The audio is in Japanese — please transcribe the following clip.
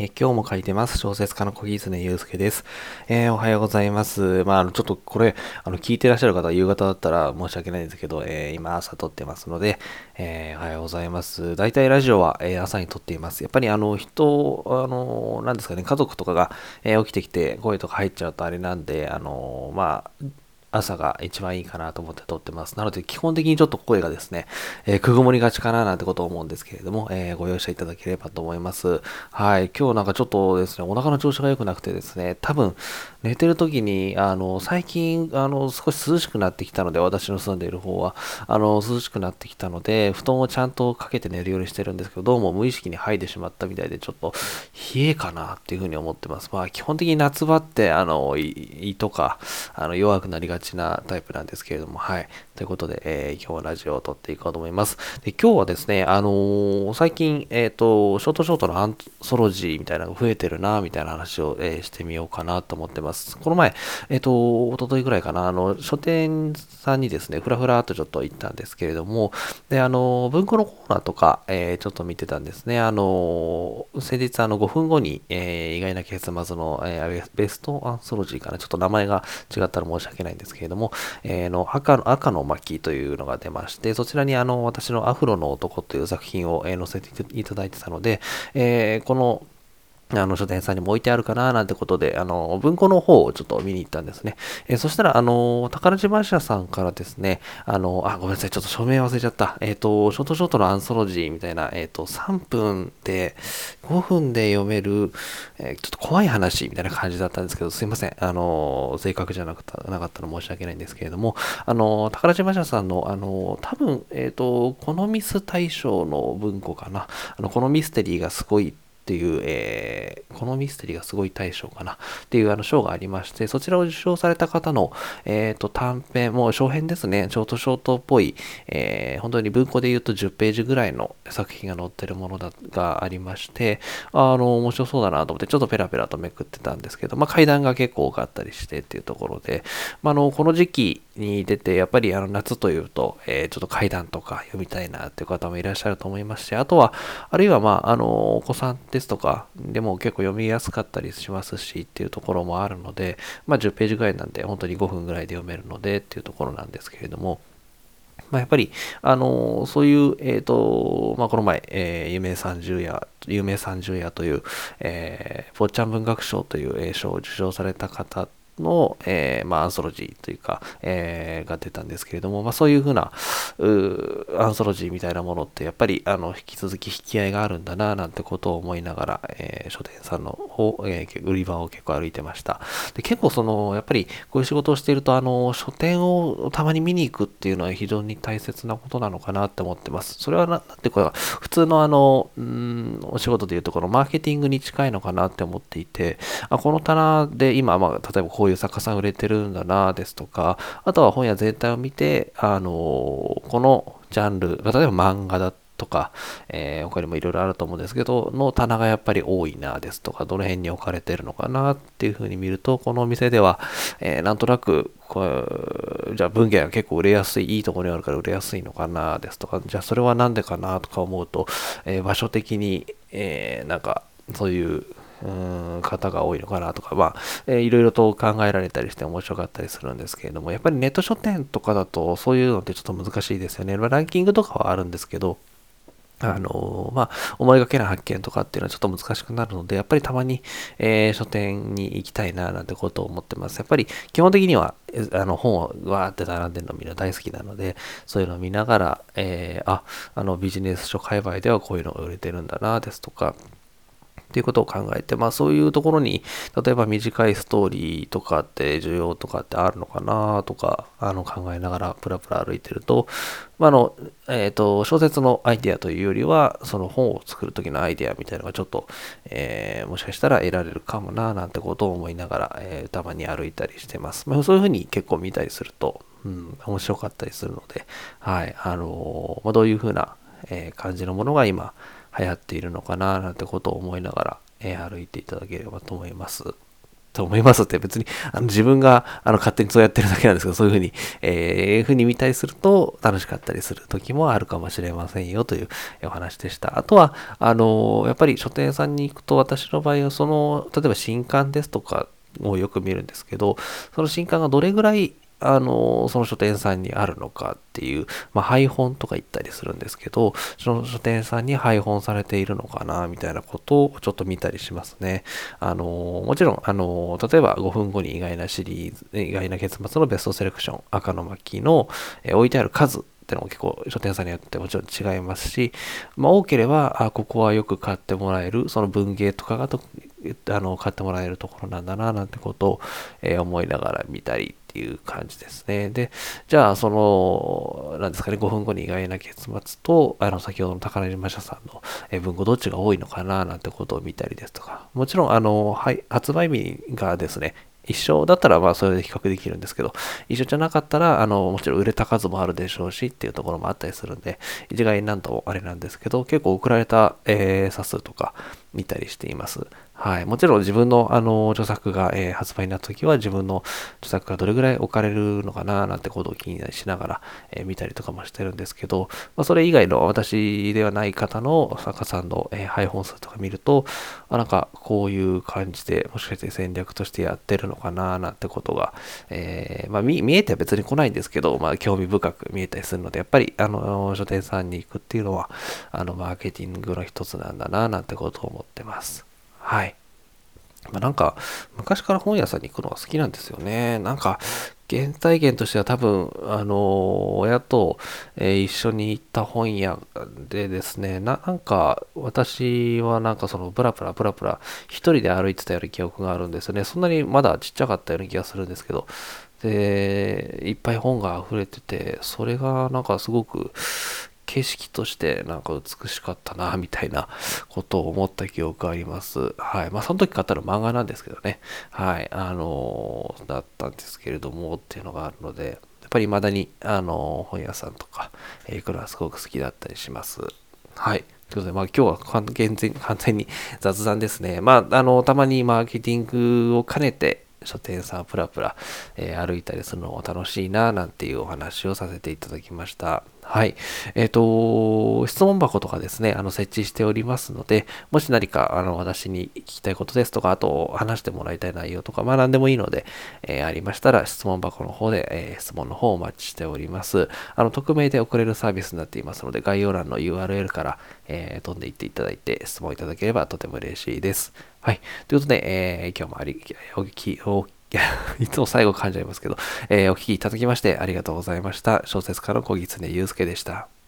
えー、今日も書いてます。小説家の小木常祐介です。えー、おはようございます。まあ、あの、ちょっとこれ、あの、聞いてらっしゃる方夕方だったら申し訳ないんですけど、えー、今朝撮ってますので、えおはようございます。大体ラジオは、え朝に撮っています。やっぱりあの、人、あの、なんですかね、家族とかが、え起きてきて声とか入っちゃうとあれなんで、あの、まあ、朝が一番いいかなと思って撮ってます。なので、基本的にちょっと声がですね、えー、くぐもりがちかななんてことを思うんですけれども、えー、ご容赦いただければと思います。はい。今日なんかちょっとですね、お腹の調子が良くなくてですね、多分、寝てる時に、あの、最近、あの、少し涼しくなってきたので、私の住んでいる方は、あの、涼しくなってきたので、布団をちゃんとかけて寝るようにしてるんですけど、どうも無意識に吐いてしまったみたいで、ちょっと、冷えかなっていうふうに思ってます。まあ、基本的に夏場って、あの、胃とか、あの、弱くなりがちちなタイプなんですけれども、はい。ということで、えー、今日はラジオを撮っていこうと思います。で、今日はですね、あのー、最近、えっ、ー、と、ショートショートのアンソロジーみたいなのが増えてるな、みたいな話を、えしてみようかなと思ってます。この前、えっ、と、おとといぐらいかな、あの、書店さんにですね、ふらふらっとちょっと行ったんですけれども、で、あの、文庫のコーナーとか、えちょっと見てたんですね。あの、先日、あの、5分後に、え意外な結末の、えベストアンソロジーかな、ちょっと名前が違ったら申し訳ないんですですけれども、えー、の赤の赤の巻というのが出まして、そちらにあの私のアフロの男という作品を、え、載せていただいてたので、えー、このあの、書店さんにも置いてあるかな、なんてことで、あの、文庫の方をちょっと見に行ったんですね。えー、そしたら、あの、宝島社さんからですね、あの、あ、ごめんなさい、ちょっと署名忘れちゃった。えっ、ー、と、ショートショートのアンソロジーみたいな、えっ、ー、と、3分で、5分で読める、えちょっと怖い話みたいな感じだったんですけど、すいません。あの、正確じゃなくたなかったの申し訳ないんですけれども、あの、宝島社さんの、あの、多分、えっ、と、このミス大賞の文庫かな。あの、このミステリーがすごいっていう、えー、このミステリーがすごい大賞かなっていうあの賞がありまして、そちらを受賞された方の、えっ、ー、と、短編、もう小編ですね、ショートショートっぽい、えー、本当に文庫で言うと10ページぐらいの作品が載ってるものだがありまして、あの、面白そうだなと思って、ちょっとペラペラとめくってたんですけど、まあ、階段が結構多かったりしてっていうところで、まあ、あの、この時期に出て、やっぱりあの夏というと、えー、ちょっと階段とか読みたいなっていう方もいらっしゃると思いますし、あとは、あるいは、まあ、あの、お子さんですとか、でも結構読みやすかったりしますしっていうところもあるので、まあ10ページぐらいなんで本当に5分ぐらいで読めるのでっていうところなんですけれども、まあ、やっぱり、あのそういう、えっ、ー、と、まあ、この前、えー、有名三十夜、有名三十夜という、えー、坊ちゃん文学賞という賞を受賞された方の、えー、まあ、アンソロジーというか、えー、が出たんですけれども、まあ、そういうふうなアンソロジーみたいなものって、やっぱり、あの、引き続き引き合いがあるんだな、なんてことを思いながら、えー、書店さんの方、え、売り場を結構歩いてました。で、結構その、やっぱり、こういう仕事をしていると、あの、書店をたまに見に行くっていうのは非常に大切なことなのかなって思ってます。それはな、なんてこれは、普通のあの、うん、お仕事でいうところ、マーケティングに近いのかなって思っていて、あこの棚で今、まあ、例えばこういうういう作家さん売れてるんだなですとか、あとは本屋全体を見て、あのこのジャンル、例えば漫画だとか、えー、他にもいろいろあると思うんですけど、の棚がやっぱり多いなですとか、どの辺に置かれてるのかなっていうふうに見ると、このお店では、えー、なんとなく、これじゃあ文芸が結構売れやすい、いいところにあるから売れやすいのかなですとか、じゃあそれはなんでかなとか思うと、えー、場所的に、えなんか、そういううん方が多いのかなとか、まあ、えー、いろいろと考えられたりして面白かったりするんですけれども、やっぱりネット書店とかだとそういうのってちょっと難しいですよね。まランキングとかはあるんですけど、あのまあ、思いがけない発見とかっていうのはちょっと難しくなるので、やっぱりたまに、えー、書店に行きたいな、なんてことを思ってます。やっぱり基本的には、あの、本をわーって並んでるのみんな大好きなので、そういうのを見ながら、えー、あ、あの、ビジネス書界隈ではこういうのが売れてるんだな、ですとか、っていうことを考えて、まあそういうところに、例えば短いストーリーとかって需要とかってあるのかなとか、あの考えながらプラプラ歩いてると、まあ、あの、えっ、ー、と、小説のアイデアというよりは、その本を作る時のアイデアみたいなのがちょっと、えー、もしかしたら得られるかもななんてことを思いながら、えー、たまに歩いたりしてます。まあ、そういうふうに結構見たりすると、うん、面白かったりするので、はい、あのまあ、どういうふうな、え感じのものが今、流行っているのかななんてことを思いながら、えー、歩いていただければと思います。と思いますって別にあの自分があの勝手にそうやってるだけなんですけど、そういうふうに、えー、ふうに見たりすると楽しかったりする時もあるかもしれませんよというお話でした。あとは、あの、やっぱり書店さんに行くと私の場合はその、例えば新刊ですとかをよく見るんですけど、その新刊がどれぐらいあの、その書店さんにあるのかっていう、まあ、配本とか言ったりするんですけど、その書店さんに配本されているのかな、みたいなことをちょっと見たりしますね。あの、もちろん、あの、例えば5分後に意外なシリーズ、意外な結末のベストセレクション、赤の巻の、え置いてある数ってのも結構書店さんによってもちろん違いますし、まあ、多ければ、あ、ここはよく買ってもらえる、その文芸とかがとあの買ってもらえるところなんだな、なんてことを、えー、思いながら見たりっていう感じですね。で、じゃあ、その、なんですかね、5分後に意外な結末と、あの、先ほどの宝島社さんの文庫どっちが多いのかな、なんてことを見たりですとか、もちろん、あの、はい、発売日がですね、一緒だったらまあそれで比較できるんですけど、一緒じゃなかったら、あの、もちろん売れた数もあるでしょうしっていうところもあったりするんで、一概になんとあれなんですけど、結構送られた、えー、冊数とか見たりしています。はい。もちろん自分の、あの、著作が、えー、発売になった時は自分の著作がどれぐらい置かれるのかななんてことを気にしながら、えー、見たりとかもしてるんですけど、まあ、それ以外の私ではない方の作家さんの、えー、配本数とか見ると、あなんかこういう感じでもしかして戦略としてやってるのかななんてことが、えまあ見、見えては別に来ないんですけど、まあ、興味深く見えたりするので、やっぱり、あの、書店さんに行くっていうのは、あの、マーケティングの一つなんだななんてことを思思ってます。はい。まあ、なんか、昔から本屋さんに行くのが好きなんですよね。なんか、原体験としては多分、あの、親と、えー、一緒に行った本屋でですね、ななんか、私はなんかその、ブラブラブラブラ、一人で歩いてたような記憶があるんですよね。そんなにまだちっちゃかったような気がするんですけど、で、いっぱい本が溢れてて、それがなんかすごく景色としてなんか美しかったな、みたいな ことを思った記憶があります。はい。まあ、その時買ったの漫画なんですけどね。はい。あのー、だったんですけれども、っていうのがあるので、やっぱり未だに、あのー、本屋さんとか、え行くのはすごく好きだったりします。はい。ということで、まあ今日は完全 完全に 雑談ですね。まあ、あの、たまにマーケティングを兼ねて、書店さんプラプラ、えー、歩いたりするのも楽しいな、なんていうお話をさせていただきました。はい。えっ、ー、と、質問箱とかですね、あの、設置しておりますので、もし何か、あの、私に聞きたいことですとか、あと、話してもらいたい内容とか、まあ、何でもいいので、えー、ありましたら、質問箱の方で、えー、質問の方をお待ちしております。あの、匿名で送れるサービスになっていますので、概要欄の URL から、え飛んでいっていただいて、質問いただければとても嬉しいです。はい。ということで、え今日もあり、お聞き、お い、つも最後噛んじゃいますけど、えー、お聞きいただきましてありがとうございました。小説家の小木常祐介でした。